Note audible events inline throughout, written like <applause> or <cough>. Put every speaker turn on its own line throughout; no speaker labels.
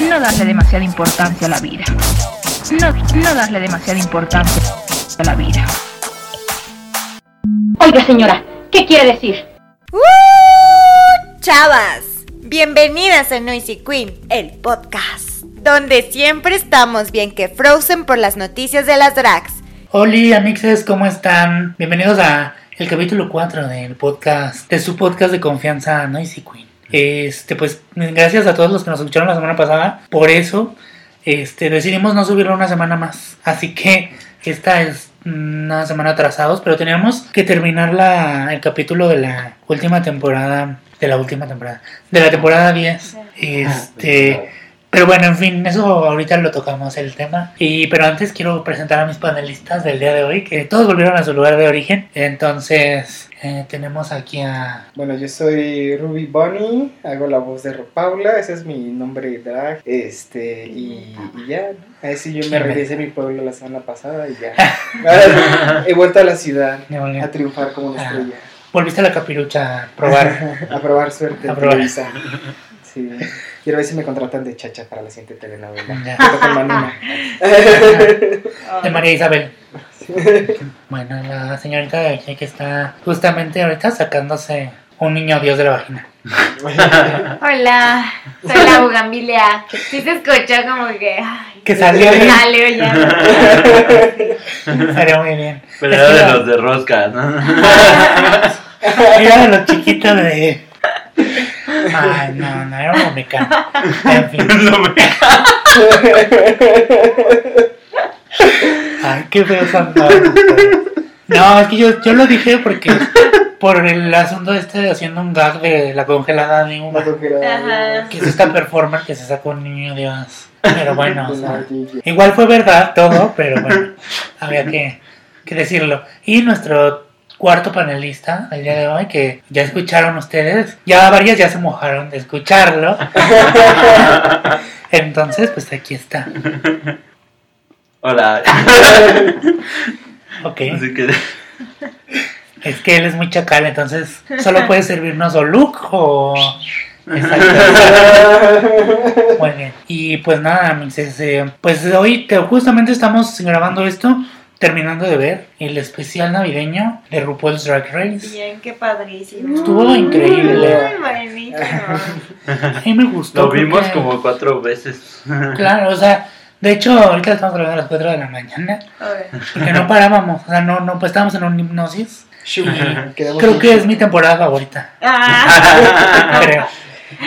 no darle demasiada importancia a la vida. No, no darle demasiada importancia a la vida.
Oiga, señora, ¿qué quiere decir?
¡Uh! Chavas, bienvenidas a Noisy Queen, el podcast, donde siempre estamos bien que Frozen por las noticias de las drags.
Hola amixes, ¿cómo están? Bienvenidos a el capítulo 4 del podcast, de su podcast de confianza Noisy Queen. Este, pues, gracias a todos los que nos escucharon la semana pasada. Por eso, este, decidimos no subirlo una semana más. Así que esta es una semana atrasados, pero teníamos que terminar la, el capítulo de la última temporada, de la última temporada, de la temporada 10. Este, pero bueno, en fin, eso ahorita lo tocamos el tema. Y pero antes quiero presentar a mis panelistas del día de hoy, que todos volvieron a su lugar de origen. Entonces, eh, tenemos aquí a
Bueno, yo soy Ruby Bunny, hago la voz de Paula, ese es mi nombre drag, este, y, y ya, ¿no? Ahí sí yo me regresé a mi pueblo la semana pasada y ya. <laughs> Ahora He vuelto a la ciudad a triunfar como una
Ah.
estrella,
Volviste a la capirucha a probar. <laughs>
a probar suerte
A probar.
Sí, quiero ver si me contratan de chacha para la siguiente telenovela. <laughs>
De María Isabel. Bueno, la señorita de aquí que está justamente ahorita sacándose un niño dios de la vagina. <laughs>
Hola, soy la bugambilia. Sí se escuchó como que ay,
Que salió bien.
salió ya. <laughs>
Sería muy bien.
Pero era
que
de los de rosca, ¿no?
Era de los chiquitos de. Ay, no, no, era un mecano. En <laughs> fin.
No me-
Ay, qué feo son todos ustedes. No, es que yo, yo lo dije porque. Por el asunto este de haciendo un gag de la congelada de
La
uva.
congelada.
Que es esta performer que se sacó un niño dios. Pero bueno, o sea. Igual fue verdad todo, pero bueno, había que, que decirlo. Y nuestro cuarto panelista del día de hoy, que ya escucharon ustedes, ya varias ya se mojaron de escucharlo. <laughs> Entonces, pues aquí está.
Hola.
Ok.
Así que
Es que él es muy chacal, entonces solo puede servirnos o Luke o... Exacto. <laughs> Muy bien. Y pues nada, eh, pues hoy que justamente estamos grabando esto, terminando de ver el especial navideño de RuPaul's Drag Race.
Bien, qué padrísimo.
Estuvo increíble.
Muy buenísimo. <laughs>
A mí me gustó.
lo vimos
porque-
como cuatro veces. <laughs>
Claro, o sea, de hecho, ahorita estamos grabando a las 4 de la mañana,
A ver.
porque no parábamos, o sea, no, no, pues estábamos en un hipnosis. Creo que es mi temporada favorita,
Ah, <laughs>
creo.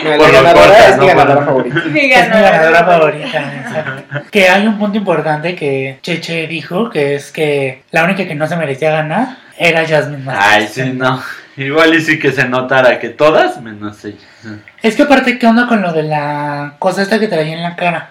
No, La
lo
ganadora
corta,
es mi ganadora favorita.
mi
Es mi ganadora
ganadora.
favorita. exacto. Que hay un punto importante que Cheche dijo, que es que la única que no se merecía ganar era Jasmine Masters.
Ay, sí, no. Igual y sí que se notara que todas, menos ella.
Es que aparte, ¿qué onda con lo de la cosa esta que traía en la cara?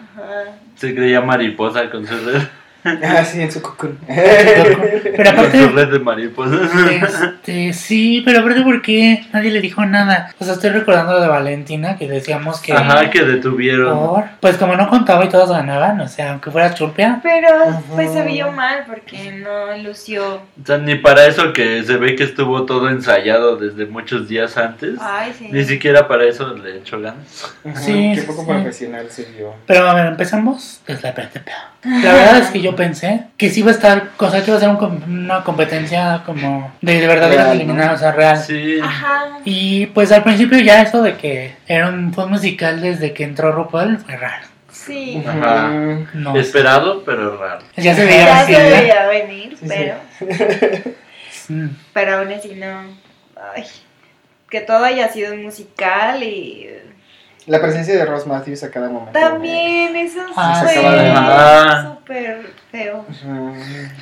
Se creía mariposa con su red, <laughs>
Ah, sí, en su cocoon.
Pero
con
aparte,
su red de mariposas.
Este, sí, pero aparte porque nadie le dijo nada. O sea, estoy recordando lo de Valentina que decíamos que
Ajá, que detuvieron.
por, pues como no contaba y todos ganaban, o sea, aunque fuera churpia,
Pero pues se vio mal porque no lució.
O sea, ni para eso que se ve que estuvo todo ensayado desde muchos días antes.
Ay, sí.
Ni siquiera para eso le echó ganas.
Sí,
Qué poco
sí.
profesional se vio.
pero a ver, empezamos desde la. La verdad es que yo pensé que sí iba a estar, o sea, que iba a ser un una competencia como de, de verdad
Real,
eliminada,
¿no?
o sea, real.
Sí.
Ajá.
Y pues al principio ya eso de que era un fue musical desde que entró RuPaul fue raro.
Sí.
Ajá.
No,
Esperado, pero raro.
ya se veía <laughs>
Ya
así.
se
¿no?
veía venir,
Sí,
pero, <laughs>
Mm.
pero aún así no. Ay, que todo haya sido un musical y
La presencia de Ross Matthews a cada momento.
también eso
Ah,
fue.
Ah.
súper feo.
Ajá.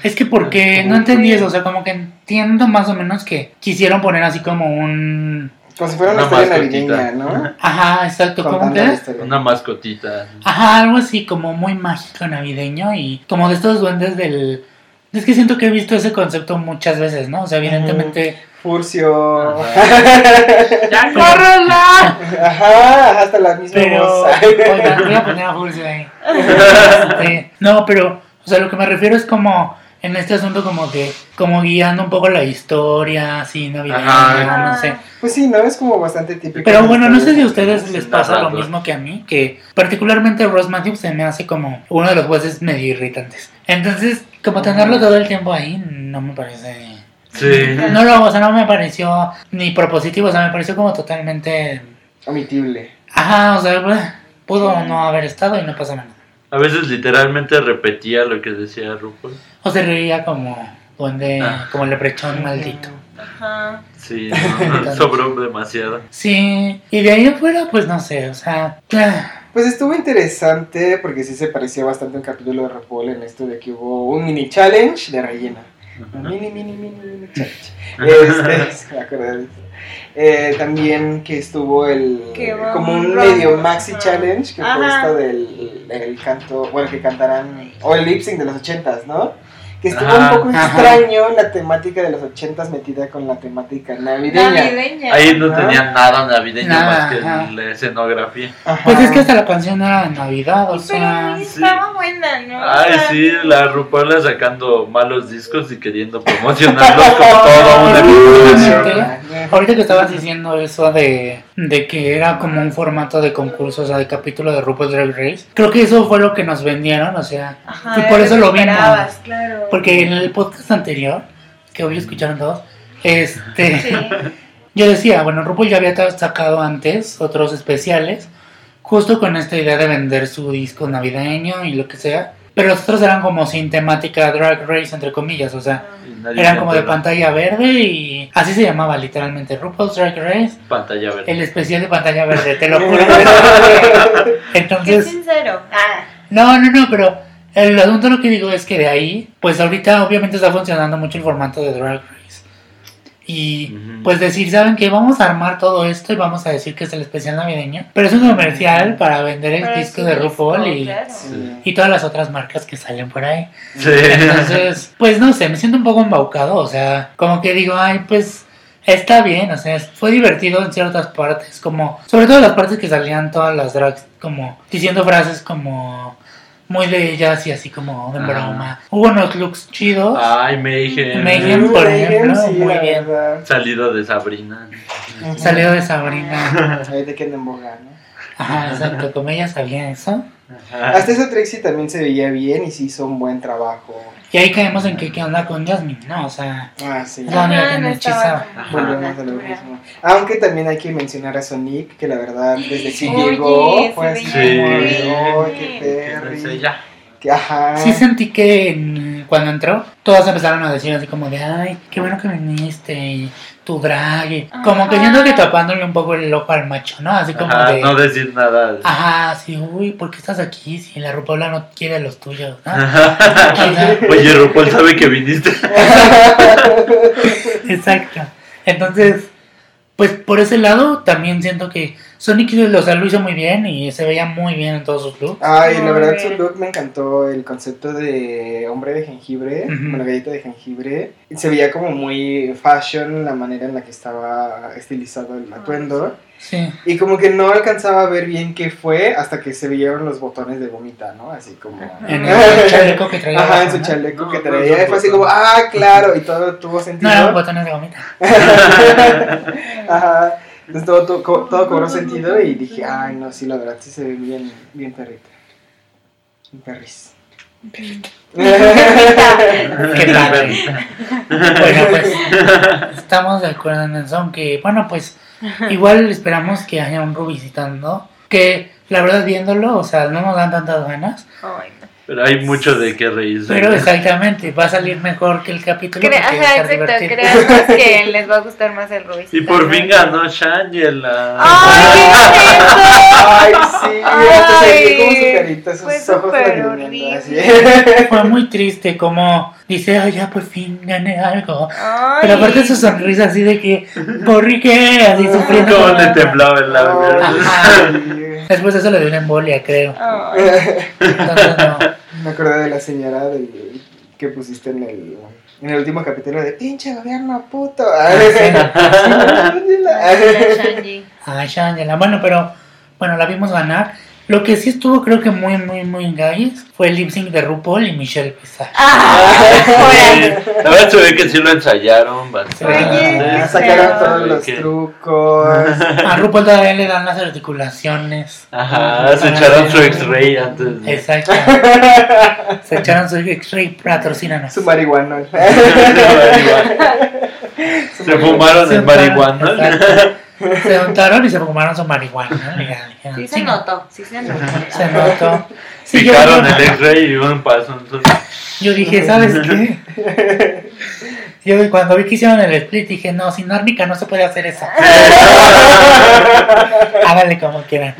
Es que porque no entendí eso, o sea, como que entiendo más o menos que quisieron poner así como un...
Como si fuera una,
Una
historia navideña, ¿no?
Ajá, exacto, ¿cómo
Contando
que.
Una mascotita.
Ajá, algo así como muy mágico navideño y como de estos duendes del... Es que siento que he visto ese concepto muchas veces, ¿no? O sea, evidentemente...
Furcio.
¡Ya córrela!
Ajá, hasta la misma
Pero...
voz.
Oigan, voy a poner a Furcio ahí. Este, no, pero... O sea, lo que me refiero es como en este asunto como que, como guiando un poco la historia, así, navideña,
Ajá.
no sé.
Pues sí, ¿no? Es como bastante típico.
Pero bueno, no sé si a
de
ustedes les pasa lo mismo que a mí, que particularmente Ross Matthews se me hace como uno de los jueces medio irritantes. Entonces, como tenerlo todo el tiempo ahí, no me parece...
Sí. <laughs>
No lo, o sea, no me pareció ni propositivo, o sea, me pareció como totalmente...
Omitible.
Ajá, o sea, bueno, pudo no haber estado y no pasa nada.
A veces literalmente repetía lo que decía RuPaul.
O se reía como duende,
Ah.
como leprechón maldito.
Ajá.
Sí, <laughs> no, sobró demasiado.
Sí, y de ahí afuera, pues no sé, o sea...
Pues estuvo interesante porque sí se parecía bastante al capítulo de RuPaul en esto de que hubo un mini challenge de rellena. Mini, mini, mini, mini challenge. <laughs> Este, <laughs> me acordé de eso. Eh, también que estuvo el como
un
medio maxi challenge que fue
Ajá.
esto del, del canto, bueno que cantarán o el lip sync de los ochentas, ¿no? Que estuvo
Ajá.
un poco
Ajá.
extraño la temática de los ochentas metida con la temática navideña.
Navideña.
Ahí no
Ajá.
tenía nada navideño
Nada,
más que
ajá.
la escenografía.
Ajá.
Pues es que hasta la canción era Navidad, o
Pero
sea...
estaba buena, ¿no?
Ay,
O sea,
sí, la RuPaul sacando malos discos y queriendo promocionarlos <laughs> como todo un
Obviamente.
episodio.
Ahorita que estabas diciendo eso de, de que era como un formato de concurso, o sea, de capítulo de RuPaul's Drag Race, creo que eso fue lo que nos vendieron, o sea,
Ajá,
y por eso lo vimos.
claro.
Porque en el podcast anterior, que hoy escucharon todos, este,
Sí. <laughs>
yo decía, bueno, RuPaul ya había sacado antes otros especiales, justo con esta idea de vender su disco navideño y lo que sea, pero los otros eran como sin temática Drag Race, entre comillas, o sea, eran como de pantalla verde y así se llamaba literalmente RuPaul's Drag Race,
Pantalla verde.
el especial de pantalla verde, te lo <laughs> juro. Entonces,
sincero. Ah,
no, no, no, pero el asunto lo que digo es que de ahí, pues ahorita obviamente está funcionando mucho el formato de Drag Race. Y pues decir, ¿saben qué? Vamos a armar todo esto y vamos a decir que es el especial navideño. Pero es un comercial para vender el
pero
disco
sí,
de RuPaul y,
claro.
Sí.
y todas las otras marcas que salen por ahí.
Sí.
Entonces, <laughs> pues no sé, me siento un poco embaucado, o sea, como que digo, ay, pues está bien, o sea, fue divertido en ciertas partes, como, sobre todo las partes que salían todas las drags, como diciendo frases como muy de ellas y así como de
Ajá.
broma. Hubo unos looks chidos.
Ay, Mayhem.
Mayhem. por ejemplo,
sí,
muy bien.
verdad.
Salido de Sabrina.
Ujú.
Salió de Sabrina.
En boga, ¿no?
Ajá, exacto, como ella sabía eso.
Hasta eso Trixie también se veía bien y sí hizo un buen trabajo.
Y ahí caemos en que qué onda con Jasmine, ¿no? O sea,
Ah, sí.
Es la única que
Ajá,
me hechizaba.
como
Volvemos a lo mismo. Aunque también hay que mencionar a Sonic, que la verdad desde que llegó
se
fue así como. "Oh, qué
¿Qué es
perri". Que, ajá.
Sí sentí que en- cuando entró, todas empezaron a decir así como de, ay, qué bueno que viniste, y tu drag, y como que siento que tapándole un poco el ojo al macho, ¿no? Así como
Ajá,
de,
no decir nada.
ajá, sí, uy, ¿por qué estás aquí si la Rupola no quiere los tuyos, ¿no? <laughs>
Oye, RuPaul sabe que viniste. <laughs>
exacto. Entonces, pues por ese lado también siento que Sonic o sea, lo hizo muy bien y se veía muy bien en todos sus looks.
Ay, la verdad su look me encantó el concepto de hombre de jengibre,
Ujú.
bueno, galleta de jengibre. Se veía como muy fashion la manera en la que estaba estilizado el atuendo.
Sí.
Y como que no alcanzaba a ver bien qué fue hasta que se vieron los botones de gomita, ¿no? Así como...
En el chaleco que traía. <laughs>
Ajá, en su
¿no?
chaleco
No,
que
no,
traía.
no,
y fue así
no.
como, ah, claro, y todo tuvo
No
sentido.
eran botones de gomita. <laughs>
Ajá. Entonces todo, todo, todo cobró sentido y dije, ay, no, sí, la verdad, sí se ve bien, bien perrita. Un perris. <laughs>
Qué padre. Bueno, pues <laughs> estamos de acuerdo en eso, aunque bueno, pues igual esperamos que haya un Ru visitando, que la verdad viéndolo, o sea, no nos dan tantas ganas,
Ay, no.
Pero hay mucho de qué reírse.
pero exactamente, va a salir mejor que el capítulo.
Cre-
porque va a
Ajá, exacto.
divertido.
Creemos que <laughs> les va a gustar más el Rubis.
Y por fin ganó Shangela.
¡Ay,
Ay, sí, veía como su
Ay,
carita,
fue
sus ojos
súper
lagrimeando, así. <laughs>
Fue muy triste, como dice, ay, ya por fin gané algo.
Ay.
Pero aparte su sonrisa así de que, ¿por qué? Así sufriendo.
Cómo
como-
le temblaba el labio.
Después de eso le dio una embolia, creo. Entonces no. <laughs>
Me acordé de la señora del, que pusiste en el, en el último capítulo de pinche gobierno puto.
Ay, Shangela. Bueno, pero bueno, la vimos ganar. Lo que sí estuvo creo que muy, muy, muy guys fue el lip sync de RuPaul y Michelle Visage.
Sí, La verdad se ve que sí lo ensayaron bastante.
Ah, Sacaron todos los trucos.
A RuPaul todavía le dan las articulaciones.
Ajá, se echaron su X-ray antes. de-
Exacto. <laughs> Se echaron su X-ray patrocínanos.
Su marihuana. <laughs>
Se fumaron el marihuana.
Se juntaron y se fumaron su marihuana.
Sí
"Sí,
se notó, sí se notó.
Se notó. Sí,
Picaron
yo-
el X-ray y un paso. Entonces,
yo dije, ¿sabes qué? <laughs> Yo cuando vi que hicieron el split dije, no, sin árnica no se puede hacer eso. <laughs> Háganle como quieran.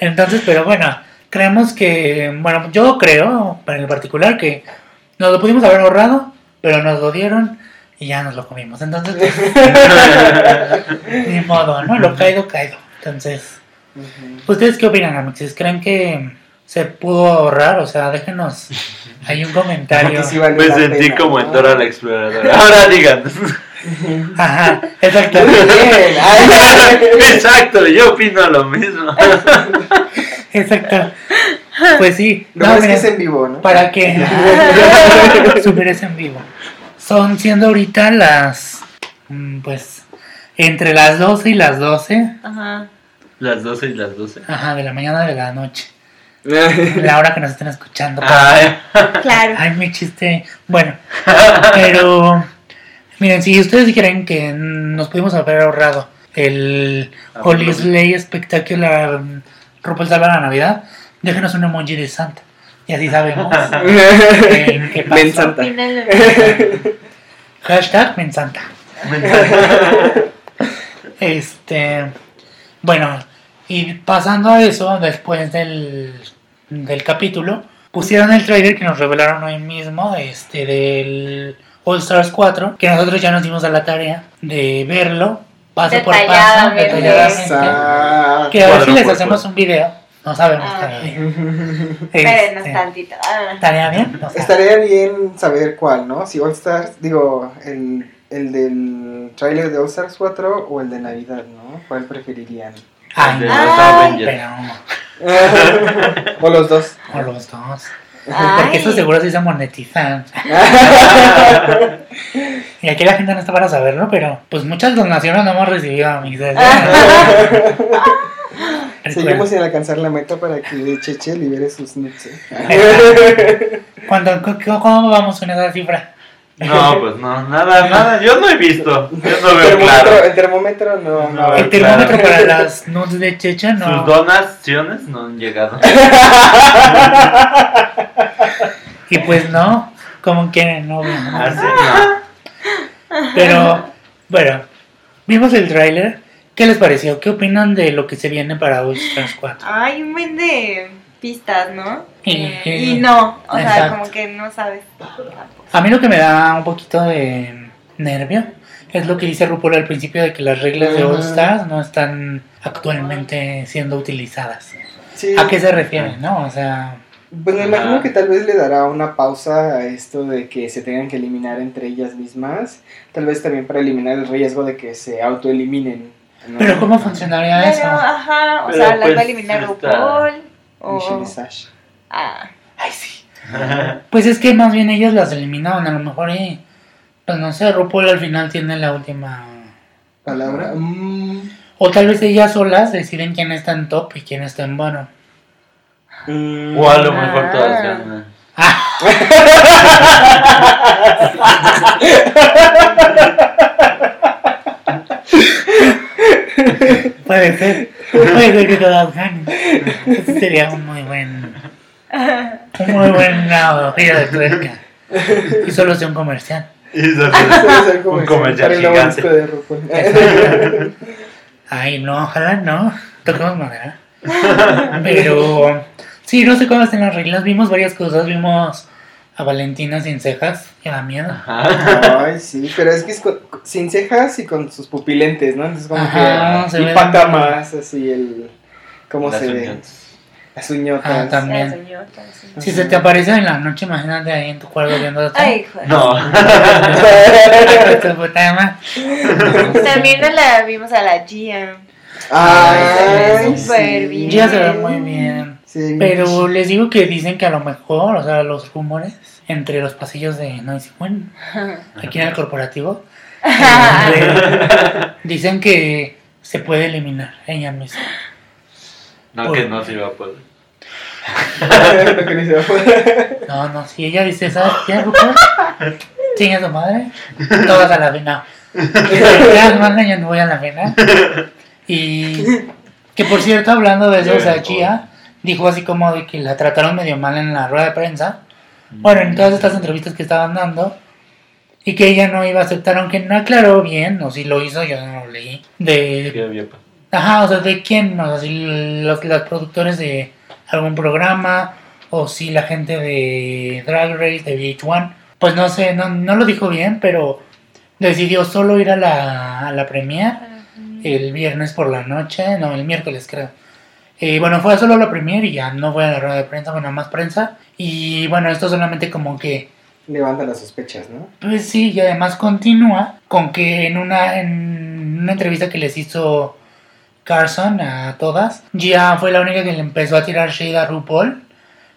Entonces, pero bueno, creemos que, bueno, yo creo, en el particular, que nos lo pudimos haber ahorrado, pero nos lo dieron y ya nos lo comimos. Entonces, pues, <laughs> ni modo, ¿no? Lo caído, caído. Entonces, ¿ustedes qué opinan, amixes? ¿Creen que se pudo ahorrar? O sea, déjenos ahí un comentario.
Que sí
me sentí
pena,
como en
¿no?
Dora la exploradora. Ahora digan.
Ajá, exacto. <laughs>
Exacto, yo opino lo mismo.
Exacto. Pues sí. No,
bueno es que es en vivo, ¿no?
¿Para qué? Super es en vivo. Son siendo ahorita las. mm, Pues. Entre las 12 y las 12.
Ajá.
Las 12 y las 12.
Ajá, de la mañana de la noche. <laughs> La hora que nos estén escuchando.
Ay,
Claro.
Ay, mi chiste. Bueno, pero. Miren, si ustedes quieren que nos pudimos haber ahorrado el Holy Slay Spectacular RuPaul Salva la Navidad, déjenos un emoji de Santa. Y así sabemos. <laughs> eh, qué pasó.
Men Santa.
Opínalo.
Hashtag Mensanta. Este. Bueno, y pasando a eso, después del, del capítulo, pusieron el trailer que nos revelaron hoy mismo, este, del All Stars 4, que nosotros ya nos dimos a la tarea de verlo, paso por paso,
Detalladamente.
Que a ver si les hacemos un video, no sabemos
Ah.
todavía. <laughs>
Espérenos
Este,
tantito. Ah.
¿Estaría bien?
Estaría bien saber cuál, ¿no? Si All Stars, digo, el, el del tráiler de All Stars 4 o el de Navidad, ¿no? ¿Cuál preferirían?
ay,
de los
Ay.
Avengers.
pero, <laughs>
o los dos.
o los dos.
Ay.
Porque eso seguro sí se monetizan. <laughs> Y aquí la gente no está para saberlo, pero pues muchas donaciones no hemos recibido, amigos. <laughs>
Seguimos sin alcanzar la meta para que Cheche libere sus nuts. ¿eh? <laughs>
¿Cuándo, cu- cu- ¿Cómo vamos con esa cifra?
No, pues no, nada, nada. Yo no he visto. Yo no veo
termómetro,
claro.
El termómetro no.
No,
no.
El
claro.
termómetro para las nudes de Checha
Sus
no.
donaciones no han llegado. <laughs>
Y pues no, como quieren, no. no.
Así no.
Pero bueno, vimos el tráiler. ¿Qué les pareció? ¿Qué opinan de lo que se viene para All Stars 4?
Hay un buen de pistas, ¿no?
Y-
Eh, no, o sea, como que no sabes.
A mí lo que me da un poquito de nervio es lo que dice RuPaul al principio de que las reglas de All Stars no están actualmente siendo utilizadas.
Sí.
¿A qué se refiere, no? O sea,
Pues me imagino que tal vez le dará una pausa a esto de que se tengan que eliminar entre ellas mismas. Tal vez también para eliminar el riesgo de que se autoeliminen. ¿No?
pero ¿cómo funcionaría
Pero,
eso?
ajá, o
Pero,
sea, las
pues,
va a eliminar
está-
RuPaul. O... Ah,
Ay, sí. Pues es que más bien ellos las eliminaban, a lo mejor y... Pues no sé, RuPaul al final tiene la última...
Palabra. Mm,
O tal vez ellas solas deciden quién está en top y quién está en bueno.
mm.
O a lo mejor todas ganan. <laughs> <laughs> <laughs>
Puede ser. Puede ser que todas ganen. Ese sería un muy buen. Un muy buen gira de tuerca. Y solo sea un comercial.
Y
es el
un
comercial <laughs>
gigante.
Ay, no, ojalá no. Toquemos madera. Pero. Sí, no sé cómo están las reglas. Vimos varias cosas. Vimos a Valentina sin cejas. Que da miedo.
Ajá.
Ay, sí, pero es que es con- sin cejas y con sus pupilentes, ¿no? Entonces como
Ajá,
que
ve
impacta más así el... ¿Cómo
Las
se ve?
uñas.
Las uñotas.
Ah, también.
la señorita, sí.
Si se te aparece en la noche, imagínate ahí en tu cuarto viendo.
Ay, joder.
No.
Tu puta madre. <laughs>
También no la vimos a la Gia.
Ay,
Súper bien.
Gia se ve muy bien.
Sí,
Pero les digo que dicen que a lo mejor, o sea, los rumores entre los pasillos de Noisy Queen, aquí en el corporativo, <laughs> dicen que se puede eliminar ella misma.
No, que no se iba a poder.
No, no, si ella dice, ¿sabes qué? Chinga su madre, todas a la vena. Ya, no, yo no voy a la vena. Y que por cierto, hablando de eso, o sea, Chia dijo así como de que la trataron medio mal en la rueda de prensa. Bueno, en todas estas entrevistas que estaban dando. Y que ella no iba a aceptar, aunque no aclaró bien, o si lo hizo, yo no lo leí.
¿Qué
De.
pasado?
Ajá, o sea, de quién, o sea, si los, los productores de algún programa, o si la gente de Drag Race, de VH1. Pues no sé, no, no lo dijo bien, pero decidió solo ir a la, a la premiere el viernes por la noche, no, el miércoles creo. Eh, bueno, fue solo la premiere y ya no fue a la rueda de prensa, bueno, más prensa. Y bueno, esto solamente como que
Levanta las sospechas, ¿no?
pues sí, y además continúa con que en una, en una entrevista que les hizo Carson a todas, Gia fue la única que le empezó a tirar shade a RuPaul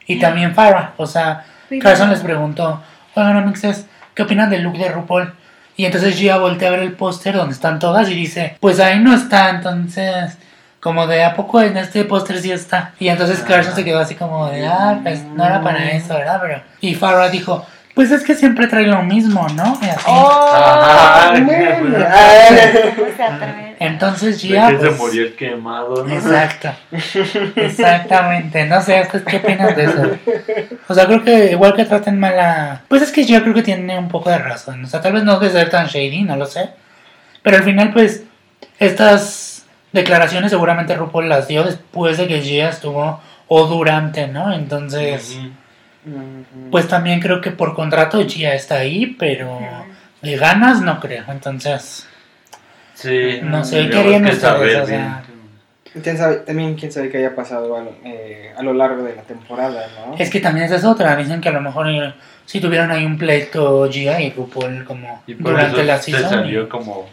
y también Farrah. O sea, Carson les preguntó, oigan, amixes, ¿qué opinan del look de RuPaul? Y entonces Gia voltea a ver el póster donde están todas y dice, pues ahí no está, entonces, como de a poco en este póster sí está. Y entonces Carson se quedó así como de, ah, pues no era para eso, ¿verdad? Pero, y Farrah dijo, pues es que siempre trae lo mismo, ¿no? Y así.
Ajá,
Bueno, <laughs> <laughs>
¿de
ah,
Se atreve.
Entonces Gia...
qué se
pues,
murió el quemado? no?
Exacto. <laughs> Exactamente. No sé, ¿ustedes qué opinan de eso? O sea, creo que igual que traten mal a... Pues es que yo creo que tiene un poco de razón. O sea, tal vez no debe ser tan shady, no lo sé. Pero al final, pues, estas declaraciones seguramente RuPaul las dio después de que Gia estuvo o durante, ¿no? Entonces, pues también creo que por contrato Gia está ahí, pero de ganas no creo. Entonces,
Sí.
no sé, ¿qué harían ustedes? O sea,
¿Quién sabe, también quién sabe qué haya pasado a lo, eh, a lo largo de la temporada, ¿no?
Es que también esa es otra. Dicen que a lo mejor eh, si tuvieron ahí un pleito Gia y RuPaul como
Y por
durante
eso
la
se
season.
salió
y-
como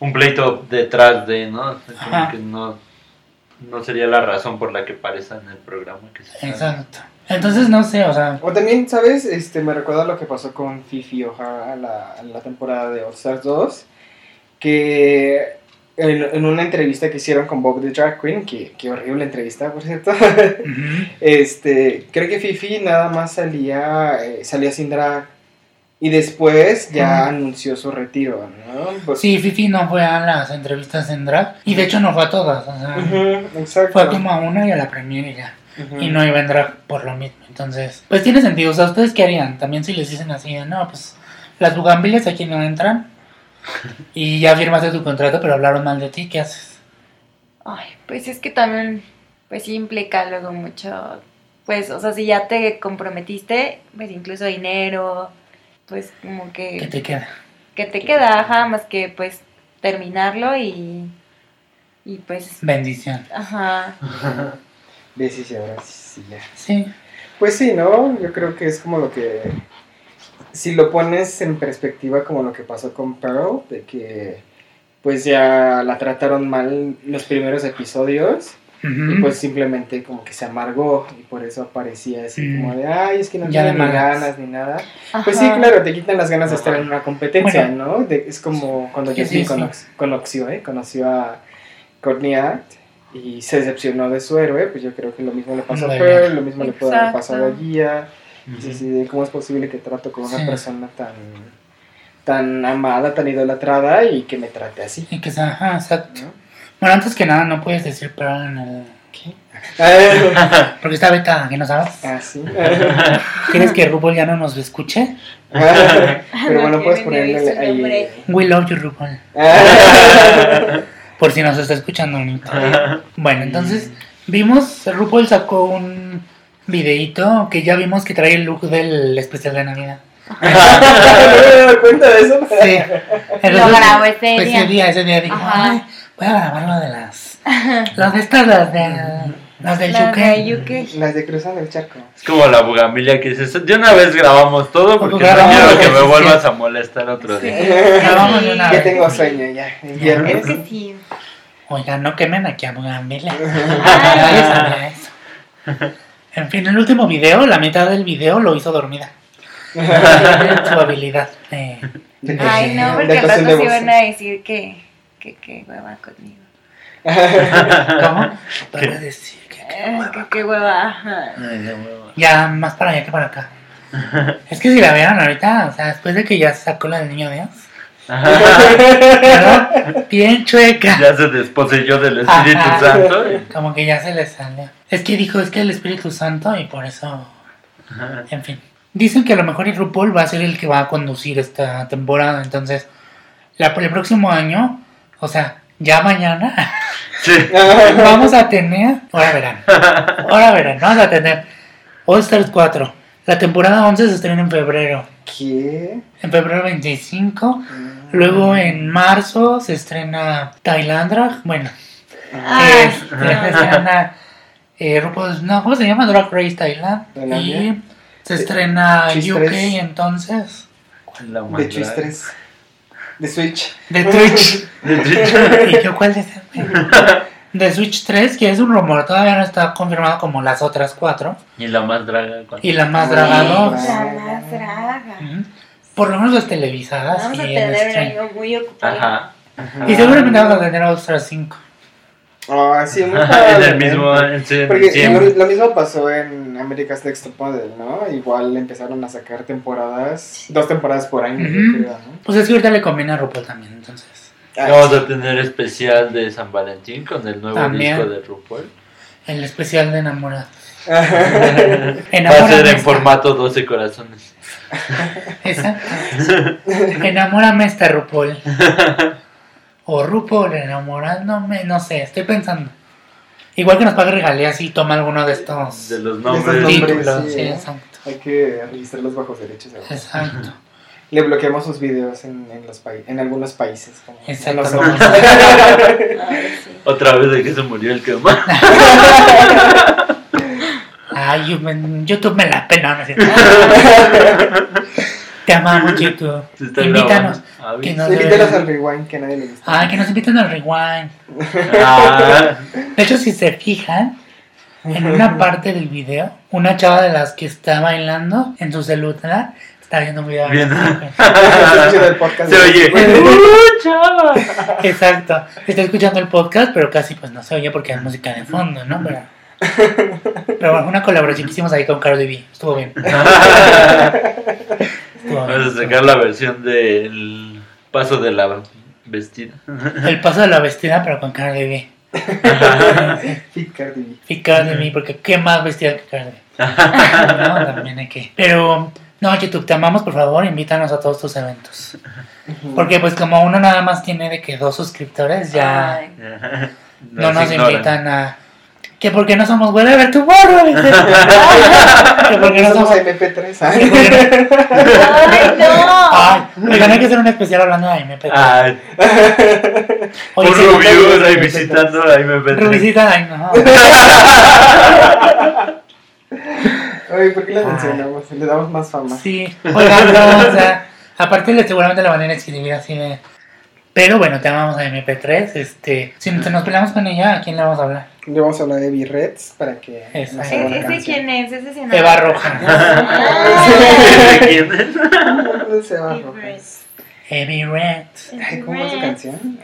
un pleito detrás de, ¿no? Como que no, no sería la razón por la que aparezca en el programa. Que se
Exacto. Entonces no sé, o sea,
O también, ¿sabes? Este, me recuerda lo que pasó con Fifi O'Hara en la, la temporada de All Stars 2, que en, en una entrevista que hicieron con Bob the Drag Queen, que, que horrible entrevista, por cierto, <laughs> este, creo que Fifi nada más salía, eh, salía sin drag, y después ya anunció su retiro, ¿no? Pues-
sí, Fifi no fue a las entrevistas en drag y de hecho no fue a todas, o sea,
exacto.
fue como a una y a la premiere y ya. Y no iba en drag por lo mismo. Entonces, pues tiene sentido. O sea, ¿ustedes qué harían? También si les dicen así, de, no, pues las bugambilias aquí no entran <laughs> y ya firmaste tu contrato, pero hablaron mal de ti, ¿qué haces?
Ay, pues es que también, pues sí implica luego mucho, pues, o sea, si ya te comprometiste, pues incluso dinero, pues como
¿Qué
que,
te queda?
que te queda, ajá, más que pues terminarlo y, y pues,
Bendición.
ajá,
Ve, sí, sí, ahora sí, sí, ya.
Sí.
Pues sí, ¿no? Yo creo que es como lo que... Si lo pones en perspectiva como lo que pasó con Pearl, de que pues ya la trataron mal los primeros episodios Y pues simplemente como que se amargó y por eso aparecía así
Mm.
como de, ay, es que no
Ya
tiene ni ganas ni nada.
ajá.
Pues sí, claro, te quitan las ganas de estar en una competencia,
Bueno.
¿no? De- es como cuando
Sí,
Justin
sí, sí.
conox- conoció, ¿eh? Conoció a Courtney Act y se decepcionó de su héroe, pues yo creo que lo mismo le pasó a. Pearl, lo mismo le puede haber pasado a Gia.
Ujú.
Sí, sí, cómo es posible que trato con una
Sí.
persona tan tan amada, tan idolatrada y que me trate así.
Y que sea, ajá, exacto.
¿no?
Bueno, antes que nada, no puedes decir pero en el...
¿Qué? <laughs>
Porque está vetada, que no sabes.
ah, sí. <laughs>
¿Quieres que RuPaul ya no nos escuche? <laughs>
Pero bueno,
No
puedes ponerle ahí.
nombre.
We love you, RuPaul. Por si nos está escuchando ahorita. Bueno, entonces vimos, RuPaul sacó un videíto que ya vimos que trae el look del especial de Navidad.
¿No me he dado cuenta de eso?
Sí.
Lo grabó ese
pues,
día.
ese día, ese día dijo,
Ajá.
"Ay, voy a grabar lo de las... Las de estas, las de... Las del
La de
Yuke.
UK.
Las de cruzando el charco.
Es como la bugambilia que dices, de una vez grabamos todo porque
Grabamos
no quiero que me
se
vuelvas a molestar otro
Sí.
día. <laughs>
Grabamos de una
Ya
vez.
tengo sueño ya.
Ya.
Es que sí.
Oiga, no quemen aquí a Bugambilia. Sabía eso. En fin, el último video, la mitad del video lo hizo dormida. <laughs> Su habilidad. eh,
De-
Ay, no, porque al rato sí
voz.
van a decir que, que, que hueva conmigo. <laughs>
¿Cómo? Para decir que-
Eh, que qué hueva. ajá.
Ay, de huevo.
Ya, más para allá que para acá. <laughs> Es que si la vieron ahorita, o sea, después de que ya sacó la del niño Dios, ¿verdad? <laughs> Bien chueca.
Ya se desposeyó del Espíritu
Ajá.
Santo.
Como que ya se le salió. Es que dijo, es que el Espíritu Santo y por eso, en fin. Dicen que a lo mejor el RuPaul va a ser el que va a conducir esta temporada, entonces, la, el próximo año, o sea, ya mañana,
Sí. <laughs>
vamos a tener, ahora verán, ahora verán, vamos a tener All Stars 4. La temporada 11 se estrena en febrero,
¿Qué?
en febrero 25. Luego en marzo se estrena Thailandra, bueno,
Ay,
es- se estrena eh, RuPaul's- no, ¿cómo se llama? Drag Race Thailand. Y se estrena UK
3.
entonces.
La
De
madre.
Twitch 3. De Switch.
De Twitch.
De Twitch. <laughs>
¿Y yo cuál de ese? De Switch 3, que es un rumor, todavía no está confirmado como las otras cuatro.
Y la más draga. ¿cuál?
Y la más draga
la
2.
más draga.
Ujú. Por lo menos las televisadas.
Vamos a
y en
tener muy ocupado.
Ajá.
Y seguramente vamos a tener All Stars 5.
Ah, sí, muy
en
probablemente.
el mismo. en- sí, en
Porque lo, lo mismo pasó en America's Next Top Model, ¿no? Igual empezaron a sacar temporadas, dos temporadas por año, creo, ¿no?
Pues es que ahorita le conviene a RuPaul también, entonces.
Ah,
Vamos a tener especial de San Valentín con el nuevo
También.
disco de RuPaul.
El especial de enamorados. <laughs>
Va a ser en
esta.
formato 12 corazones.
Exacto. Enamórame esta RuPaul. <laughs> O RuPaul enamorándome, no sé, estoy pensando. Igual que nos pague regalías y toma alguno de estos
De los
De
nombres.
esos nombres.
títulos.
sí,
Sí,
¿eh?
exacto.
Hay que registrar los bajos derechos. ¿verdad?
Exacto. <laughs>
Le bloqueamos sus videos en, en, los en algunos países. Como en
Exacto. <laughs> <laughs>
Ay, sí.
Otra vez de que se murió el que más.
Ay, YouTube me la pena, no es cierto. Te amamos, <laughs> YouTube. Invítanos.
grabando.
Que
Ah,
nos-
Invítalos al rewind que a nadie le gusta.
Ay, que nos inviten al rewind.
Ah,
De hecho, si se fijan, en una <laughs> parte del video, una chava de las que está bailando en su celular está viendo un video. de
Viendo.
Está escuchando el podcast
se oye. <laughs>
Exacto. Está escuchando el podcast, pero casi pues no se oye porque hay música de fondo, ¿no? Pero, pero bueno, una colaboración que hicimos ahí con Cardi B. Estuvo bien. <laughs> Estuvo bien.
Vamos a sacar la versión del paso de la vestida.
El paso de la vestida, pero con Cardi B. <laughs>
Fit Cardi B.
Y Cardi B, porque qué más vestida que Cardi B. <laughs> No, también hay que. Pero, no, YouTube, te amamos, por favor, invítanos a todos tus eventos. Porque, pues, como uno nada más tiene de que dos suscriptores, ya
Ay,
no nos invitan a. Que porque no somos Whatever Tomorrow. <laughs> <laughs> dice. que porque no
Somos
somos.
MP3.
que porque no-
Ay, no.
Ay, oigan, hay que hacer un especial hablando de MP3.
Ay,
Oye,
un
sí,
review ahí visitando ahí me ven.
Rubicita, ay, no. <laughs>
Oye, ¿por qué la mencionamos? Le damos más fama.
Sí, oigan, no, o sea, aparte le- seguramente la van a escribir así de... Pero bueno, te amamos a MP3, este... Si nos nos peleamos con ella, ¿a quién le vamos a hablar?
Le vamos a hablar de B-Reds para que
¿Ese quién es? Ese sí no.
Eva Roja.
Ah.
¿De quién es?
Se va, Rojas.
Heavy Red.
Ay, ¿Cómo es su canción?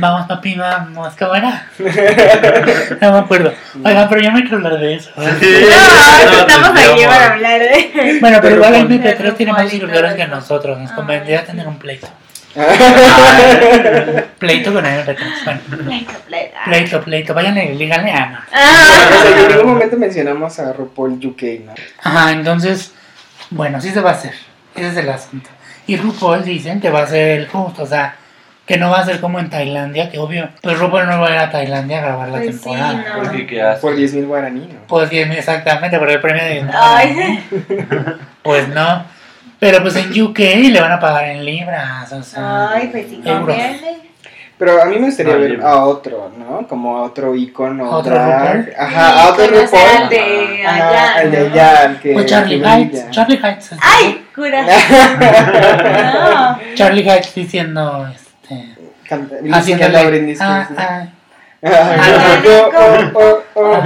Vamos, papi, vamos. ¿Cómo era? <laughs> No me acuerdo. Oigan, pero yo no quiero hablar de eso.
Sí.
No, estamos aquí para hablar de.
Bueno, pero
Pero
igual
con-
MP3 tiene más
con-
que nosotros. Nos
Ay.
convendría tener un pleito. <laughs> Pleito con MP3. Bueno,
Pleito, pleito.
pleito, pleito. Vayan y díganle a Ana.
Ah.
O sea, en ningún momento mencionamos a RuPaul UK, ¿no?
Ajá, entonces, bueno, sí se va a hacer. Ese es el asunto. Y RuPaul dicen que va a ser el justo, o sea, que no va a ser como en Tailandia, que obvio, pues RuPaul no va a ir a Tailandia a grabar la
Pues sí,
temporada.
no.
Porque qué asco.
Por 10.000 guaraní, ¿no?
Pues bien, exactamente, por el premio de...
Ay. <laughs>
Pues no. Pero pues en UK le van a pagar en libras, o sea...
Ay, pues sí,
euros.
Pero a mí me gustaría
Ah,
ver a otro, ¿no? Como a otro icono.
¿A otro. RuPaul?
Ajá, a otro
al de
Ajá,
allá.
el de allá, el que.
Pues Charlie
que
Heights,
brilla.
Charlie Heights.
¡Ay! Cura. <laughs> No.
Charlie Heights diciendo, este...
Canta,
Ah,
Spears, ¿no?
ah,
Ah, oh, oh, oh.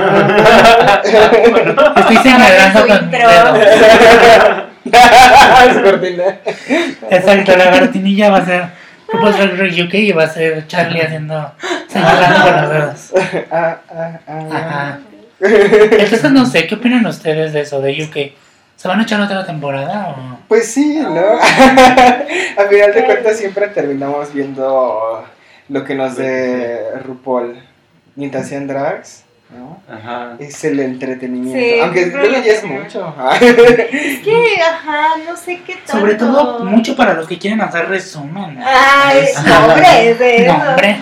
Estoy señalando con <laughs> <laughs> Exacto, la cortinilla va a ser RuPaul's Drag Race UK y va a ser Charlie haciendo, señalando con los dedos.
Ah, ah, ah.
Ajá. Entonces no sé, ¿qué opinan ustedes de eso, de UK? ¿Se van a echar otra temporada o...?
Pues sí, ¿no? <laughs> A final de cuentas siempre terminamos viendo lo que nos de RuPaul. Mientras sean drags, ¿no?
Ajá.
Es el entretenimiento.
Sí,
Aunque
creo
luego
que
ya es mucho.
Es que, ajá, no sé qué tanto.
Sobre todo mucho para los que quieren hacer resumen.
Ay, hombre, de eso.
No, hombre.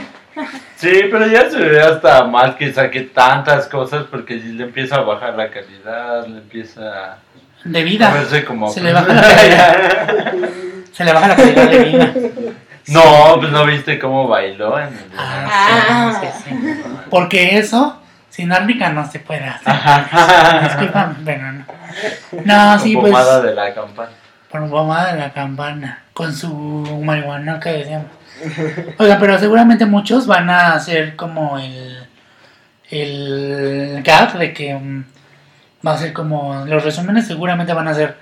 Sí, pero ya se ve hasta mal que saque tantas cosas porque le empieza a bajar la calidad, le empieza
De
a
vida.
verse como...
Se le baja la <laughs> calidad. Se le baja la calidad de vida. <laughs>
No, pues no viste cómo bailó en el...
Ah, sí, sí, sí. Porque eso, sin árnica no se puede hacer.
Ajá. <laughs>
Disculpame, pero no. No, sí,
Con
pues.
pomada de la campana.
Por pomada de la campana. Con su marihuana que decíamos. Oiga, pero seguramente muchos van a hacer como el. El gap de que mm, va a ser como. Los resúmenes seguramente van a ser.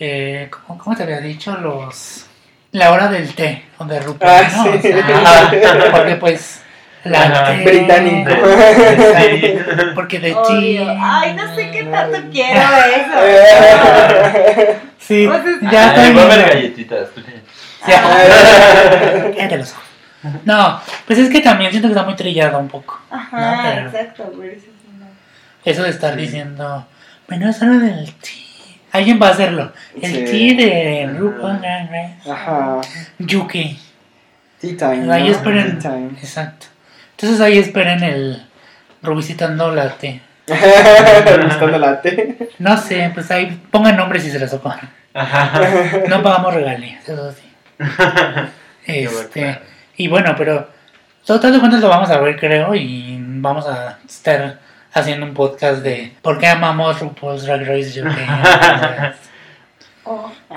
Eh, ¿cómo, cómo te había dicho? Los. La hora del té, o de RuPaul,
Ah,
¿no?
sí.
O sea, porque pues. La
Ajá.
té-
Británico. <laughs>
Porque de ti.
Ay, no sé qué tanto quiero eso. <laughs>
Sí,
Pues es-
ya estoy
a <laughs> galletitas.
Ya. Los ojos. No, pues es que también siento que está muy trillado un poco.
Ajá,
No, pero-
exacto, eso
de estar diciendo, bueno, es hora del ti. Alguien va a hacerlo. El
Sí.
ti de RuPaul.
Ajá.
Yuki.
Tea time.
Ahí
¿no?
esperen.
Tea time.
Exacto. Entonces ahí esperen el revisitando la T. <laughs>
Gustando la té.
No sé, pues ahí pongan nombres si se les ocurre. <laughs> No pagamos regalías, eso sí. <laughs> Este, y bueno, pero total de cuentas lo vamos a ver, creo, y vamos a estar haciendo un podcast de por qué amamos RuPaul's Drag Race UK.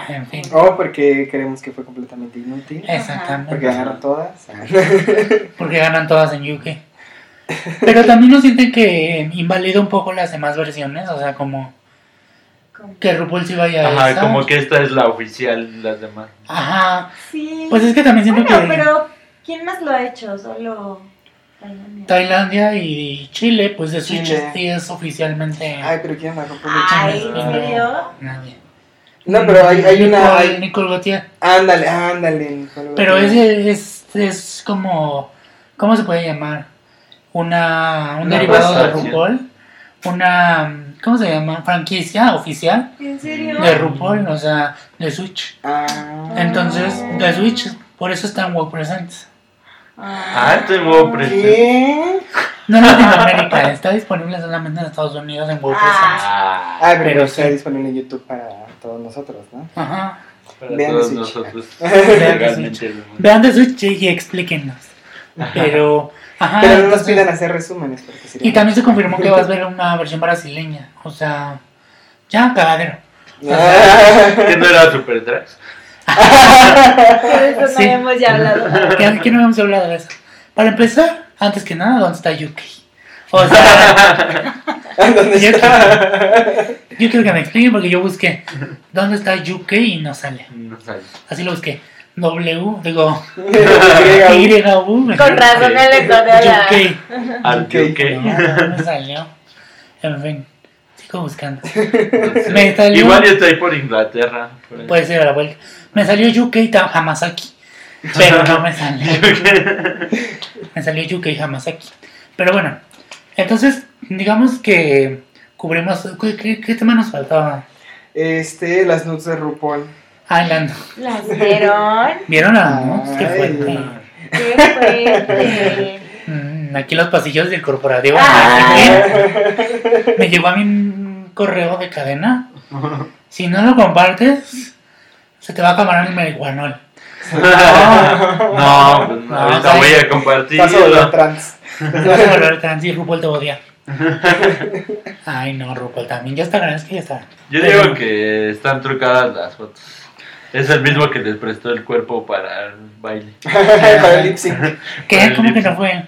Oh, <laughs>
En fin,
O porque creemos que fue completamente inútil.
exactamente.
Porque ganaron todas. <laughs>
Porque ganan todas en UK. Pero también no sienten que invalida un poco las demás versiones, o sea, como que RuPaul sí vaya a
Ajá, como que esta es la oficial las demás.
Ajá,
Sí.
pues es que también siento
bueno,
que
pero ¿quién más lo ha hecho? Solo Tailandia.
Tailandia y Chile, pues de Switch sí es oficialmente
Ay, pero ¿quién la rompió
Ay, ¿en serio?
nadie.
No, pero hay, hay una.
Nicole,
hay-
Nicole Gautier.
Ándale, ándale. Nicole
Pero ese es, es como, ¿cómo se puede llamar? Una, un
Una
derivado de. RuPaul. Una, ¿cómo se llama? Franquicia oficial
¿En serio?
de RuPaul, o sea, de Switch.
Ah.
Entonces, de Switch, por eso está en WoW Presents.
Ah, este nuevo precio.
¿Qué? <laughs>
No en Latinoamérica, <laughs> está disponible solamente en Estados Unidos en WoW
Ah.
Ah,
Ah, pero,
Pero
está
sí.
disponible en YouTube para todos nosotros, ¿no?
Ajá.
para
Vean
todos
Switch.
nosotros. <laughs>
Vean de Switch y explíquenos. Pero, ajá.
Pero no nos pidan hacer resúmenes porque
Y también se confirmó que vas a ver una versión brasileña. O sea, ya, cagadero.
Ah.
¿Que no era Super Tracks?
De eso no
Sí.
habíamos ya hablado.
¿Qué, qué no habíamos hablado de eso? Para empezar, antes que nada, ¿dónde está Yuki? O sea, <laughs>
¿Dónde
yo,
está?
yo quiero que me expliquen porque yo busqué ¿dónde está Yuki? y no sale.
No sabes.
Así lo busqué. W, digo. <laughs> Y, U.
Con razón el editorial.
Yuki.
Al
Ok.
UK.
No, no me salió. En fin, sigo buscando. Me salió.
Igual está ahí por Inglaterra. por.
Puede ser a la vuelta. Me salió Ta- Hamasaki. Pero no me salió. <laughs> Me salió Yuki Hamasaki. Pero bueno, entonces, digamos que cubrimos. ¿Qué, qué, qué tema nos faltaba?
Este, las nudes de RuPaul.
Island.
¿Las vieron?
¿Vieron a no? Qué fuerte.
¡Qué fuerte!
Mm, aquí los pasillos del corporativo.
Ah.
Me llegó a mí correo de cadena. <laughs> Si no lo compartes, se te va a acabar el marihuanol.
No, no,
No,
ahorita voy a compartir.
Paso de la trans.
Te vas a volver trans y RuPaul te odia. <laughs> Ay, no, RuPaul también. Ya está grande, es que ya está.
Yo digo que están trucadas las fotos. Es el mismo que les prestó el cuerpo para el baile. <laughs>
Para el lip sync.
¿Qué? ¿Cómo que no fue?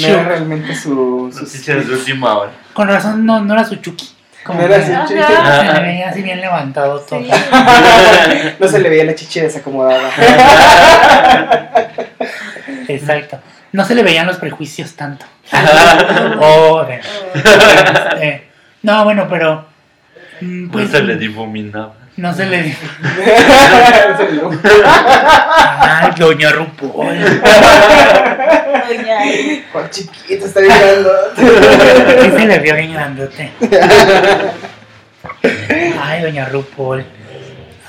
No era realmente su. su
Noticias de última hora.
Con razón no, no era su Chucky. Como
No era su
Ajá.
se le veía así bien levantado todo.
Sí. <laughs>
No se le veía la chichi desacomodada. <laughs>
Exacto. No se le veían los prejuicios tanto. <laughs> Oh, de- este, no, bueno, pero. mm, Pues,
no se le difuminaba.
No se le dijo.
Se le-
Ay, doña RuPaul.
Doña.
Juan <laughs> chiquito está vibrando.
Sí se le vio bien grandote. <laughs> Ay, doña RuPaul.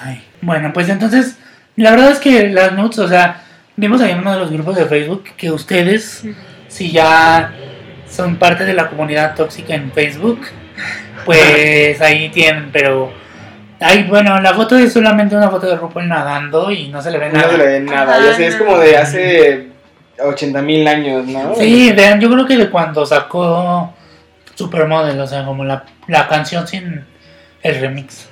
Ay. Bueno, pues entonces, la verdad es que las notes, o sea, vimos ahí en uno de los grupos de Facebook que ustedes, si ya son parte de la comunidad tóxica en Facebook, pues ahí tienen, pero... Ay, bueno, la foto es solamente una foto de RuPaul nadando y no se le ve
No
nada.
se le ve nada. Ya sé, es como de hace 80 mil años, ¿no?
Sí, vean, yo creo que de cuando sacó Supermodel, o sea, como la, la canción sin el remix.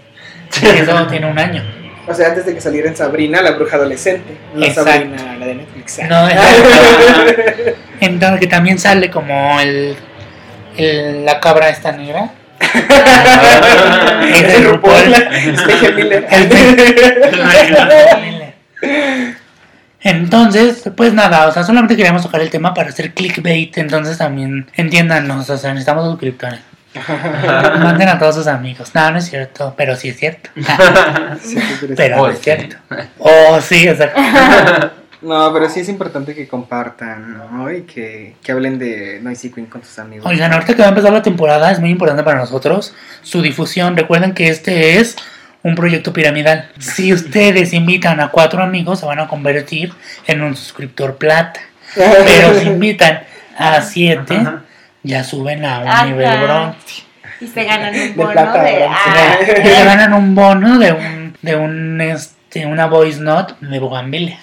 <laughs> Eso tiene un año.
O sea, antes de que saliera en Sabrina, la bruja adolescente. No
Exacto.
Sabrina, la de Netflix.
No, es- <laughs> <laughs> Entonces que también sale como el, el- la cabra esta negra. Es de RuPaul.
Stephen Miller.
El Entonces, pues nada, o sea, solamente queríamos tocar el tema para hacer clickbait, entonces también entiéndanos, o sea, necesitamos suscriptores. <laughs> Manden a todos sus amigos. No, no es cierto, pero sí es cierto. <laughs>
Sí, pero-
Pero
Oh,
no es
sí.
cierto. <laughs> Oh, sí, exacto.
No, pero sí es importante que compartan, ¿no? Y que, que hablen de Noisy Queen con sus amigos.
Oigan, ahorita que va a empezar la temporada es muy importante para nosotros su difusión. Recuerden que este es un proyecto piramidal. Si ustedes invitan a cuatro amigos, se van a convertir en un suscriptor plata. Pero si invitan a siete, ya suben a un
Ajá.
nivel bronce.
Y se ganan un
De
bono
plata,
de. Ah,
se ganan un bono de un, de un este, una voice note de Bugambilia.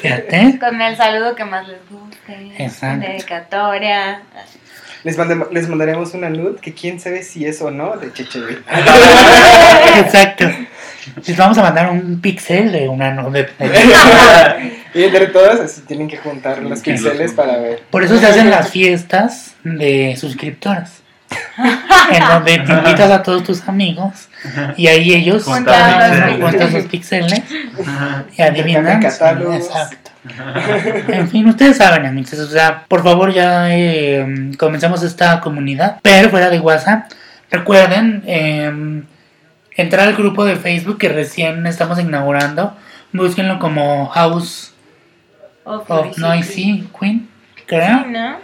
Fíjate.
Con el saludo que más les guste.
Exacto.
Dedicatoria.
Les, mandem- les mandaremos una nude que quién sabe si es o no de Cheche. <laughs>
Exacto. Les vamos a mandar un pixel de una no- de-
y entre todas así tienen que juntar los píxeles para ver.
Por eso se hacen las fiestas de suscriptores. <laughs> En donde te invitas a todos tus amigos y ahí ellos
juntan
sus píxeles y adivinan. Exacto. En fin, ustedes saben, amigos. O sea, por favor, ya eh, comenzamos esta comunidad. Pero fuera de WhatsApp, recuerden eh, entrar al grupo de Facebook que recién estamos inaugurando. Búsquenlo como House
Of
of Noisy Queen,
Sí,
creo.
¿no?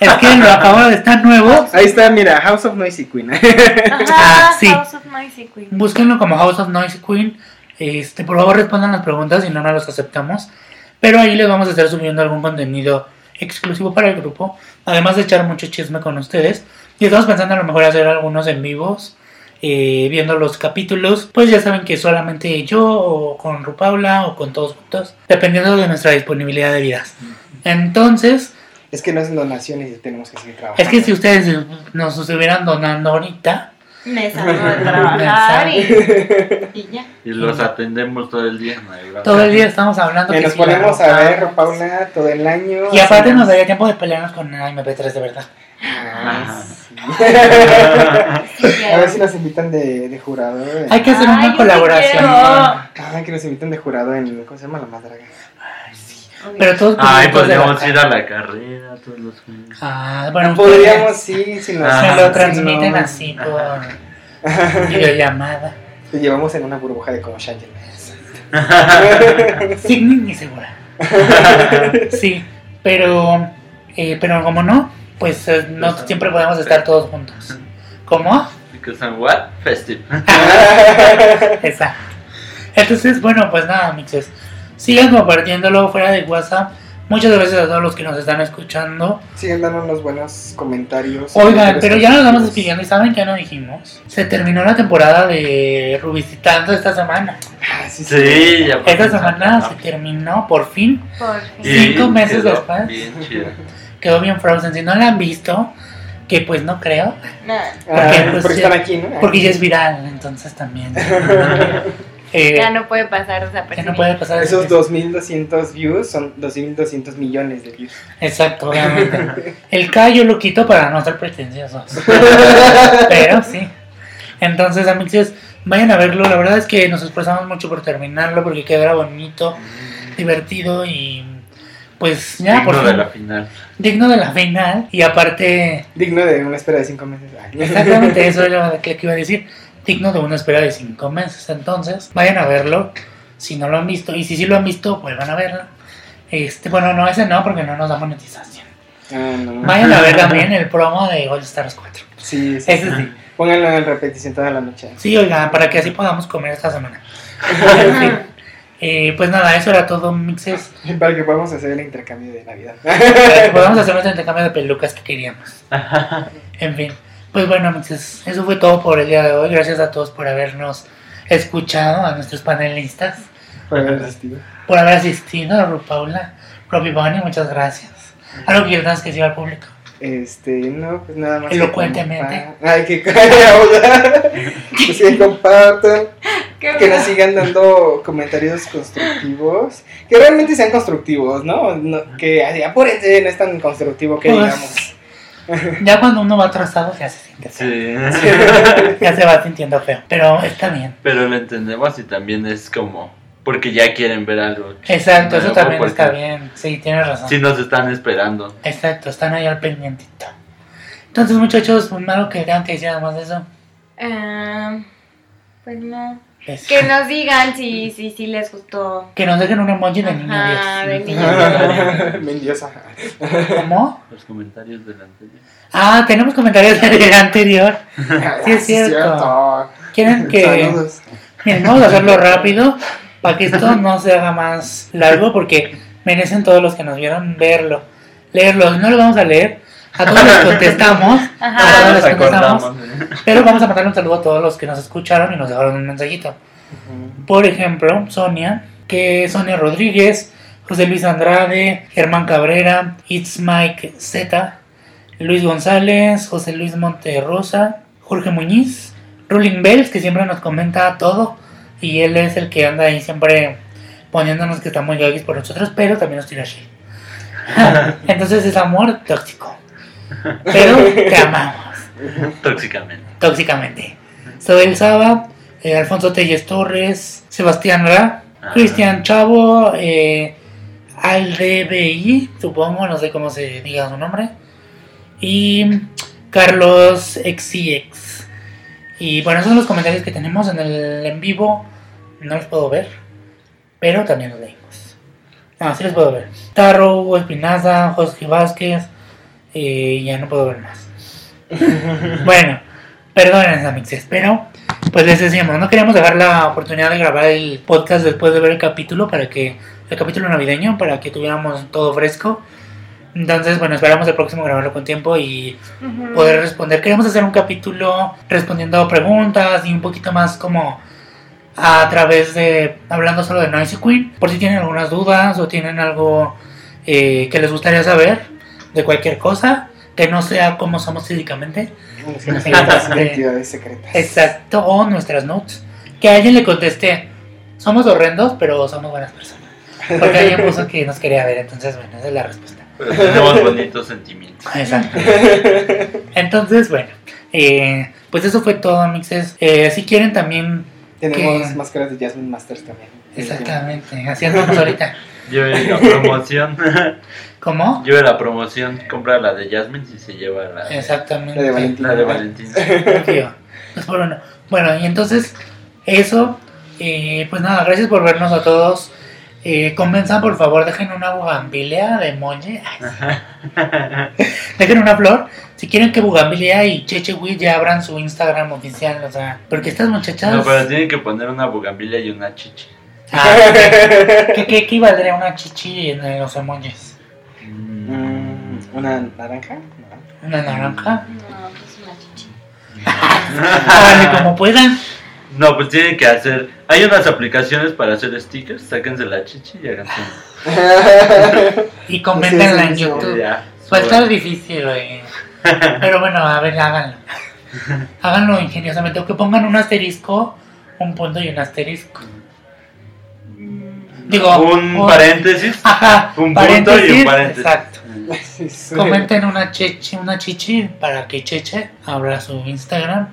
Es que lo acabo de estar nuevo.
Ahí está, mira, House of Noisy Queen.
Ajá,
Ah, sí.
House of Noisy Queen.
Búsquenlo como House of Noisy Queen. Este, por favor respondan las preguntas, si no, no los aceptamos. Pero ahí les vamos a estar subiendo algún contenido exclusivo para el grupo. Además de echar mucho chisme con ustedes. Y estamos pensando a lo mejor hacer algunos en vivos. eh, viendo los capítulos. Pues ya saben que solamente yo o con Rupaula o con todos juntos. Dependiendo de nuestra disponibilidad de vidas. Entonces,
es que no es donaciones y tenemos que seguir trabajando.
es que si ustedes nos estuvieran donando ahorita.
Me salgo de trabajar y, y ya.
Y los atendemos todo el día. no.
Todo el día estamos hablando
Que nos
si la
ponemos a ver Paula todo el año.
Y aparte nos daría tiempo de pelearnos con el MP3 de verdad.
Ah, <laughs> sí. A ver si nos invitan de, de jurado.
Hay que hacer
Ay,
una colaboración.
Ah, que nos inviten de jurado en. ¿Cómo se llama la más draga?
Pero todos
Ay, podríamos ir a la carrera todos los jueves.
Ah, bueno,
Podríamos, sí, si nos.
Ah,
Se
si
lo
no-
transmiten así por <laughs> videollamada.
Te llevamos en una burbuja de como Shangela.
Sí, ni, ni segura. <laughs> Sí, pero, eh, pero como no, pues eh, no siempre podemos estar todos juntos. ¿Cómo?
Because I'm what? Festive. <laughs>
Exacto. Entonces, bueno, pues nada, mixes. Sigan compartiéndolo fuera de WhatsApp. Muchas gracias a todos los que nos están escuchando.
Siguen dándonos buenos comentarios.
Oigan, pero ya nos vamos despidiendo y ¿saben qué no dijimos? Se terminó la temporada de Rubicitando esta semana.
Ah, sí, sí.
Sí, ya por
Esta
fin
semana
se
se terminó, por fin.
Por fin.
cinco meses
quedó
después.
Bien chido.
Quedó bien Frozen. Si no la han visto, que pues no creo,
Nah.
Ah,
Porque, pues,
porque
ya-
están aquí, ¿no?
porque ya es viral, entonces también. <laughs> Eh,
Ya no puede pasar
ya
desapercibido.
no puede pasar
Esos
eso.
2200 views son 2200 millones de views.
Exacto, obviamente. <laughs> El K yo lo quito para no ser pretenciosos. <laughs> Pero sí. Entonces, amigos, vayan a verlo. La verdad es que nos esforzamos mucho por terminarlo porque quedará bonito, divertido y pues ya, por
Digno de la final.
digno de la final. Y aparte,
Digno de una espera de 5 meses. Ay.
exactamente <laughs> eso era lo que iba a decir. Digno de una espera de cinco meses. Entonces, vayan a verlo si no lo han visto. Y si sí lo han visto, vuelvan a verlo. Este, bueno, no, ese no, porque no nos da monetización.
Ah, no.
Vayan a ver <laughs> también el promo de All Stars 4.
Sí, sí.
Ese sí.
Pónganlo en repetición toda la noche.
Sí, oigan, para que así podamos comer esta semana. <laughs> En fin. Eh, pues nada, eso era todo, mixes.
Para que podamos hacer el intercambio de Navidad.
Para que podamos <laughs> hacer nuestro intercambio de pelucas que queríamos. En fin. Pues bueno, mixes, eso fue todo por el día de hoy. Gracias a todos por habernos escuchado, a nuestros panelistas,
Por haber asistido.
por haber asistido, a Ru Paula, Robbie Bunny, muchas gracias. Algo que quieras que decir al público.
Este, no, pues nada más.
Elocuentemente.
Ay, que calla, <laughs> Pues que compartan,
Qué
que nos sigan dando comentarios constructivos. Que realmente sean constructivos, ¿no? No- que apúrense, no es tan constructivo que
Pues,
digamos.
Ya cuando uno va atrasado ya se siente feo.
Sí.
Ya se va sintiendo feo. Pero está bien.
Pero lo entendemos y también es como. Porque ya quieren ver algo.
Exacto, eso también está bien. Sí, tienes razón.
Sí, nos están esperando.
Exacto, están ahí al pendientito. Entonces, muchachos, un malo que tengan que decir además de eso.
Ah, pues no.
Es-
Que nos digan si, si, si les gustó.
que nos dejen un emoji de niño
Ajá, de
10.
niño.
Mendiosa.
¿Cómo?
Los comentarios del anterior.
Ah, tenemos comentarios del anterior. Sí, es cierto. Quieren que.
Saludos.
Miren, vamos a hacerlo rápido para que esto no se haga más largo porque merecen todos los que nos vieron verlo. Leerlo, no lo vamos a leer. A todos les contestamos. <laughs>
Ajá.
A todos
Nos
les contestamos.
acordamos.
Pero vamos a mandar un saludo a todos los que nos escucharon y nos dejaron un mensajito. Por ejemplo, Sonia, que es Sonia Rodríguez, José Luis Andrade, Germán Cabrera, It's Mike Z, Luis González, José Luis Monterrosa, Jorge Muñiz, Rolling Bells, que siempre nos comenta todo, y él es el que anda ahí siempre poniéndonos que está muy gaguis por nosotros, pero también nos tira shit. <laughs> Entonces es amor tóxico. Pero te amamos
Tóxicamente.
tóxicamente. Soy Saba, eh, Alfonso Telles Torres, Sebastián Ra,
Ah.
Cristian Chavo, eh, Aldebi, supongo, no sé cómo se diga su nombre, y Carlos XIX. Y bueno, esos son los comentarios que tenemos en el en vivo. No los puedo ver, pero también los leímos. No, sí los puedo ver. Tarro, Hugo Espinaza, José Vázquez, y ya no puedo ver más. Bueno, perdonen amixes, pero pues les decíamos, no queríamos dejar la oportunidad de grabar el podcast después de ver el capítulo para que el capítulo navideño para que tuviéramos todo fresco. Entonces, bueno, esperamos el próximo grabarlo con tiempo y poder responder. Queremos hacer un capítulo respondiendo preguntas y un poquito más como a través de hablando solo de Noisy Queen. Por si tienen algunas dudas o tienen algo eh, que les gustaría saber de cualquier cosa que no sea como somos físicamente.
Nuestras identidades secretas.
Exacto, o nuestras notes. Que alguien le contesté, somos horrendos, pero somos buenas personas. Porque alguien puso que nos quería ver, entonces bueno, esa es la respuesta.
Tenemos bonitos sentimientos.
Exacto. Entonces, bueno, eh, pues eso fue todo, mixes. Eh, si quieren también,
Tenemos
¿Qué?
máscaras de Jasmine Masters también.
exactamente, haciéndonos ahorita.
Lleve la promoción. <laughs>
¿Cómo?
Lleve la promoción. Compra la de Jasmine si se lleva la,
Exactamente.
La de Valentina.
la de Valentín. <laughs>
Tío, pues por uno. Bueno, y entonces, eso, eh, pues nada, gracias por vernos a todos. Eh, comenzan, por favor, dejen una bugambilia de. Ay, <laughs> dejen una flor. Si quieren que Bugambilia y Chechewi ya abran su Instagram oficial, o sea, porque estas muchachas.
No, pero tienen que poner una bugambilia y una chichi.
Ah, ¿qué, qué, qué valdría una chichi en los emojis?
Mm, ¿Una naranja? No.
¿Una naranja?
No, pues una chichi.
Vale, como puedan.
No, pues tienen que hacer. Hay unas aplicaciones para hacer stickers. Sáquense la chichi y háganse.
Y coméntenla en. YouTube.
Ya, suban.
difícil, güey. Pero bueno, a ver, háganlo. Háganlo ingeniosamente. O que pongan un asterisco, un punto y un asterisco. Digo,
un
un-
paréntesis.
Ajá,
un punto y un paréntesis.
Exacto.
Sí.
Comenten una chichi, una chichi para que Cheche abra su Instagram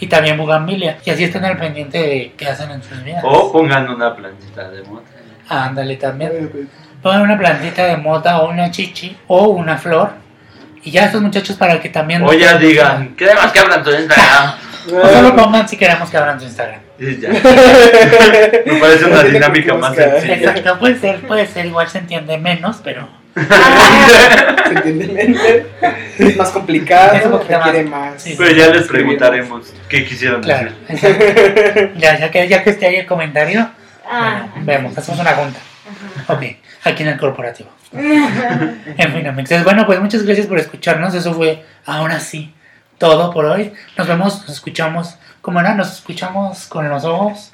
y también Bugambilia. Y así estén al pendiente de qué hacen en sus vidas.
O pongan una plantita de mota.
Ándale también. Pongan una plantita de mota o una chichi o una flor. Y ya estos muchachos para que también...
O ya digan, queremos que abran tu Instagram. <laughs>
O solo pongan si queremos que abran su Instagram.
Y <laughs> ya. Me parece una dinámica más sencilla.
Exacto, puede ser, puede ser, igual se entiende menos, pero... <laughs>
¿Se entiende? mente? Es más complicado,
Es poquito más-
requiere más.
sí.
Pero ya les preguntaremos qué quisieron
Claro,
decir.
exacto. Ya, ya que, ya que esté ahí el comentario,
Ah,
bueno, vemos, hacemos una junta. Ok, aquí en el corporativo. En fin, amigos. Bueno, pues muchas gracias por escucharnos. Eso fue ahora sí todo por hoy. Nos vemos, nos escuchamos. ¿Cómo era? Nos escuchamos con los ojos.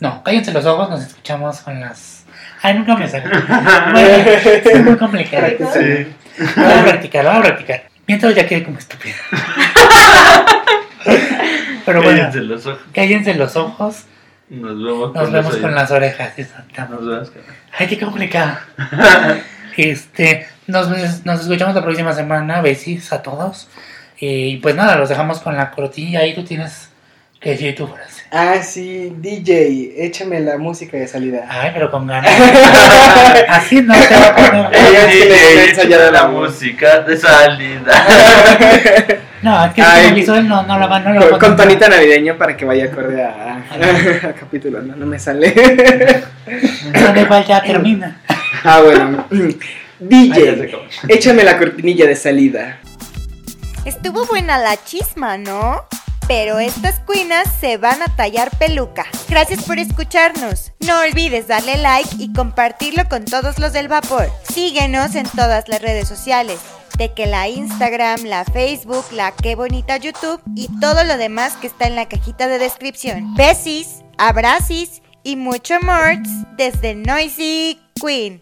No, cállense los ojos, nos escuchamos con las. Ay, nunca me sale. Bueno, es muy complicado.
Sí.
Voy a practicar, voy a practicar. Mientras ya quedé como estúpido. Pero bueno,
Cállense los ojos.
cállense los ojos.
Nos vemos
Nos
con
vemos con las orejas. Exactamente.
Nos vemos con-
Ay, qué complicado. <laughs> este, nos, nos escuchamos la próxima semana. Besis a todos. Y pues nada, los dejamos con la cortilla. Ahí tú tienes que decir tu frase.
Ah, sí, DJ, échame la música de salida.
Ay, pero con <laughs> ganas. Así no te va a poner.
Es
DJ,
ensayada
la música de salida. <laughs>
No, es que como visual no, no la van no la
Con, tonita navideño para que vaya acorde a, a capítulo, no, no me sale.
¿Dónde va? Ya termina.
ah, bueno. <laughs> DJ, échame la cortinilla de salida.
Estuvo buena la chisma, ¿no? Pero estas cuinas se van a tallar peluca. Gracias por escucharnos. No olvides darle like y compartirlo con todos los del vapor. Síguenos en todas las redes sociales. De que la Instagram, la Facebook, la qué bonita YouTube y todo lo demás que está en la cajita de descripción. Besis, abracis y mucho more desde Noisy Queen.